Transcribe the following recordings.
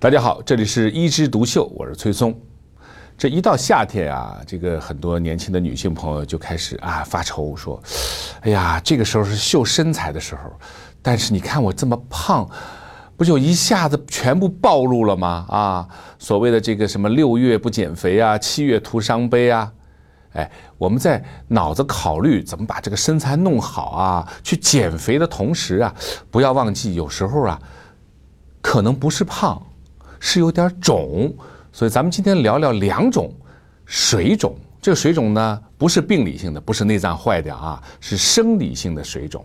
大家好，这里是一枝独秀，我是崔松。这一到夏天啊，这个很多年轻的女性朋友就开始啊发愁，说：“哎呀，这个时候是秀身材的时候，但是你看我这么胖，不就一下子全部暴露了吗？啊，所谓的这个什么六月不减肥啊，七月徒伤悲啊，哎，我们在脑子考虑怎么把这个身材弄好啊，去减肥的同时啊，不要忘记有时候啊，可能不是胖。”是有点肿，所以咱们今天聊聊两种水肿。这个水肿呢，不是病理性的，不是内脏坏掉啊，是生理性的水肿。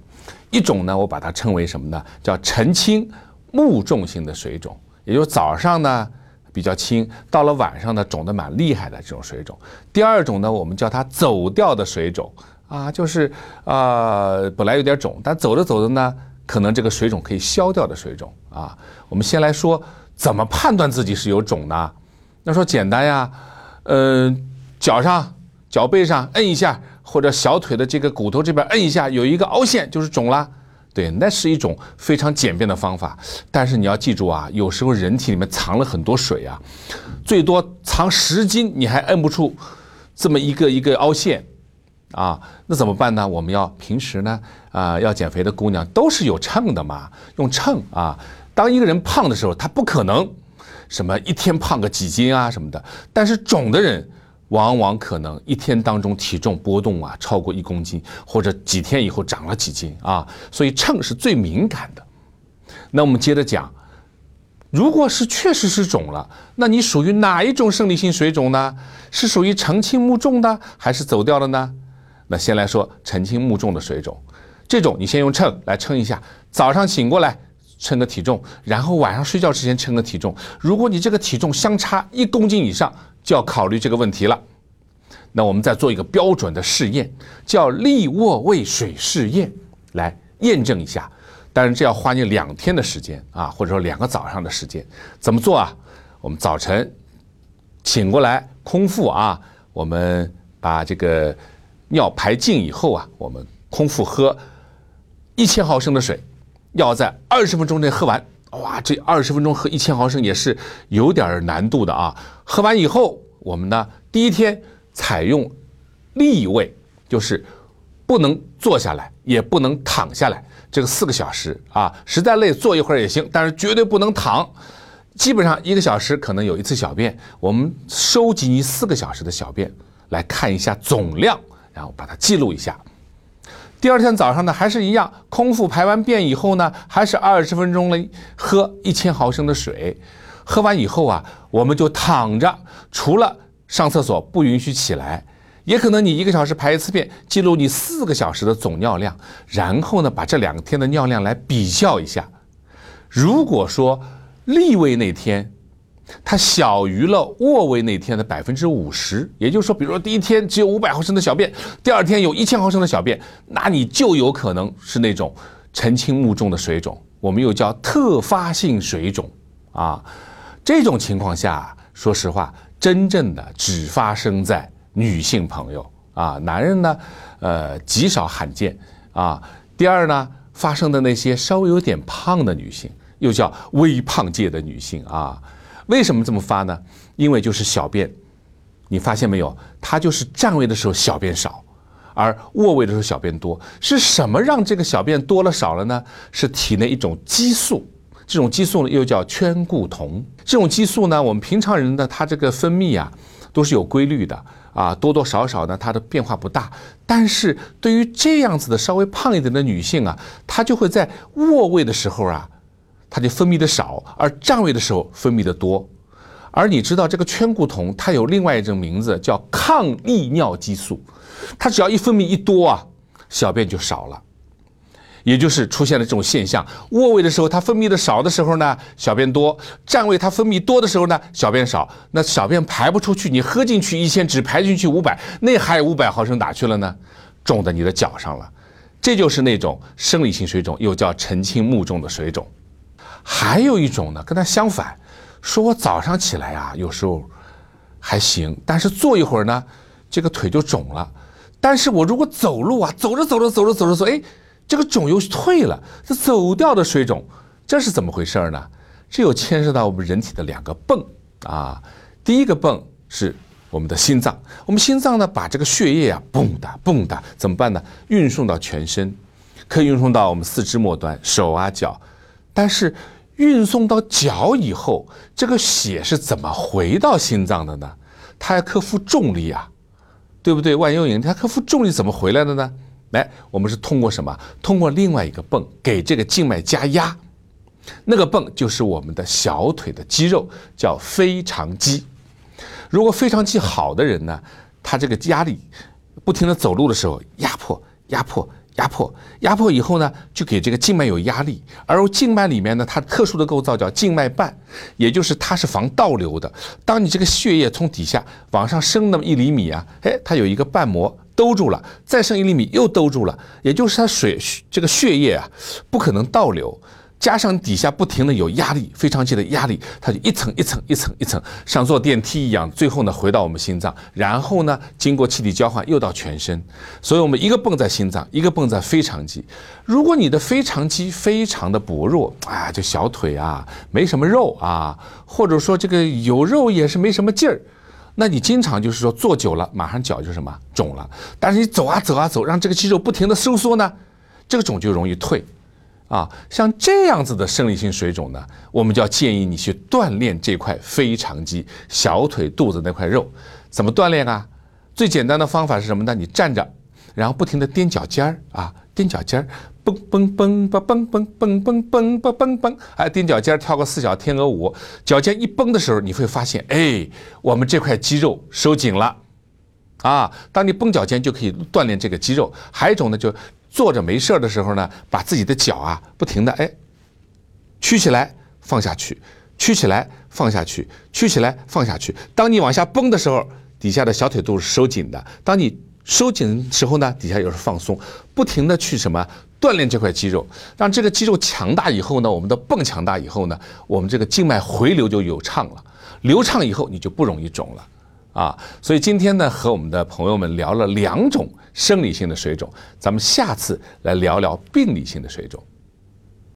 一种呢，我把它称为什么呢？叫晨轻目重性的水肿，也就是早上呢比较轻，到了晚上呢肿得蛮厉害的这种水肿。第二种呢，我们叫它走掉的水肿啊，就是啊本来有点肿，但走着走着呢，可能这个水肿可以消掉的水肿啊。我们先来说。怎么判断自己是有肿呢？那说简单呀，嗯，脚上、脚背上摁一下，或者小腿的这个骨头这边摁一下，有一个凹陷就是肿了。对，那是一种非常简便的方法。但是你要记住啊，有时候人体里面藏了很多水啊，最多藏十斤，你还摁不出这么一个一个凹陷啊，那怎么办呢？我们要平时呢啊，要减肥的姑娘都是有秤的嘛，用秤啊。当一个人胖的时候，他不可能什么一天胖个几斤啊什么的。但是肿的人，往往可能一天当中体重波动啊超过一公斤，或者几天以后长了几斤啊。所以秤是最敏感的。那我们接着讲，如果是确实是肿了，那你属于哪一种生理性水肿呢？是属于晨轻目重的，还是走掉了呢？那先来说晨轻目重的水肿，这种你先用秤来称一下，早上醒过来。称个体重，然后晚上睡觉之前称个体重。如果你这个体重相差一公斤以上，就要考虑这个问题了。那我们再做一个标准的试验，叫立卧位水试验，来验证一下。但是这要花你两天的时间啊，或者说两个早上的时间。怎么做啊？我们早晨醒过来，空腹啊，我们把这个尿排净以后啊，我们空腹喝一千毫升的水。要在二十分钟内喝完，哇，这二十分钟喝一千毫升也是有点难度的啊。喝完以后，我们呢第一天采用立位，就是不能坐下来，也不能躺下来，这个四个小时啊，实在累坐一会儿也行，但是绝对不能躺。基本上一个小时可能有一次小便，我们收集你四个小时的小便，来看一下总量，然后把它记录一下。第二天早上呢，还是一样，空腹排完便以后呢，还是二十分钟了，喝一千毫升的水。喝完以后啊，我们就躺着，除了上厕所不允许起来。也可能你一个小时排一次便，记录你四个小时的总尿量，然后呢，把这两天的尿量来比较一下。如果说立位那天，它小于了卧位那天的百分之五十，也就是说，比如说第一天只有五百毫升的小便，第二天有一千毫升的小便，那你就有可能是那种晨轻目重的水肿，我们又叫特发性水肿啊。这种情况下，说实话，真正的只发生在女性朋友啊，男人呢，呃，极少罕见啊。第二呢，发生的那些稍微有点胖的女性，又叫微胖界的女性啊。为什么这么发呢？因为就是小便，你发现没有？它就是站位的时候小便少，而卧位的时候小便多。是什么让这个小便多了少了呢？是体内一种激素，这种激素呢又叫圈固酮。这种激素呢，我们平常人呢，它这个分泌啊都是有规律的啊，多多少少呢它的变化不大。但是对于这样子的稍微胖一点的女性啊，她就会在卧位的时候啊。它就分泌的少，而站位的时候分泌的多。而你知道这个圈固酮，它有另外一种名字叫抗利尿激素。它只要一分泌一多啊，小便就少了，也就是出现了这种现象：卧位的时候它分泌的少的时候呢，小便多；站位它分泌多的时候呢，小便少。那小便排不出去，你喝进去一千，只排进去五百，那还有五百毫升哪去了呢？种在你的脚上了。这就是那种生理性水肿，又叫晨轻目重的水肿。还有一种呢，跟它相反，说我早上起来啊，有时候还行，但是坐一会儿呢，这个腿就肿了。但是我如果走路啊，走着走着走着走着走，哎，这个肿又退了，这走掉的水肿，这是怎么回事呢？这又牵涉到我们人体的两个泵啊。第一个泵是我们的心脏，我们心脏呢把这个血液啊蹦哒蹦哒，怎么办呢？运送到全身，可以运送到我们四肢末端，手啊脚。但是运送到脚以后，这个血是怎么回到心脏的呢？它要克服重力啊，对不对？万有引力，它克服重力怎么回来的呢？来，我们是通过什么？通过另外一个泵给这个静脉加压，那个泵就是我们的小腿的肌肉，叫腓肠肌。如果腓肠肌好的人呢，他这个压力不停的走路的时候，压迫、压迫、压迫、压迫以后呢，就给这个静脉有压力。而静脉里面呢，它特殊的构造叫静脉瓣，也就是它是防倒流的。当你这个血液从底下往上升那么一厘米啊，哎，它有一个瓣膜。兜住了，再升一厘米又兜住了，也就是它水这个血液啊，不可能倒流，加上底下不停的有压力，非常肌的压力，它就一层一层一层一层，像坐电梯一样，最后呢回到我们心脏，然后呢经过气体交换又到全身，所以我们一个泵在心脏，一个泵在腓肠肌。如果你的腓肠肌非常的薄弱啊，就小腿啊没什么肉啊，或者说这个有肉也是没什么劲儿。那你经常就是说坐久了，马上脚就什么肿了。但是你走啊走啊走，让这个肌肉不停的收缩呢，这个肿就容易退。啊，像这样子的生理性水肿呢，我们就要建议你去锻炼这块腓肠肌，小腿肚子那块肉。怎么锻炼啊？最简单的方法是什么呢？你站着，然后不停地踮脚尖儿啊，踮脚尖儿。蹦蹦蹦蹦蹦蹦蹦蹦蹦蹦蹦蹦，哎，踮脚尖儿跳个四小天鹅舞，脚尖一绷的时候，你会发现，哎，我们这块肌肉收紧了，啊，当你绷脚尖就可以锻炼这个肌肉。还有一种呢，就坐着没事儿的时候呢，把自己的脚啊不停的哎，屈起来放下去，屈起来放下去，屈起来放下去。当你往下绷的时候，底下的小腿肚是收紧的；当你收紧时候呢，底下又是放松，不停的去什么？锻炼这块肌肉，让这个肌肉强大以后呢，我们的泵强大以后呢，我们这个静脉回流就有畅了，流畅以后你就不容易肿了，啊，所以今天呢和我们的朋友们聊了两种生理性的水肿，咱们下次来聊聊病理性的水肿。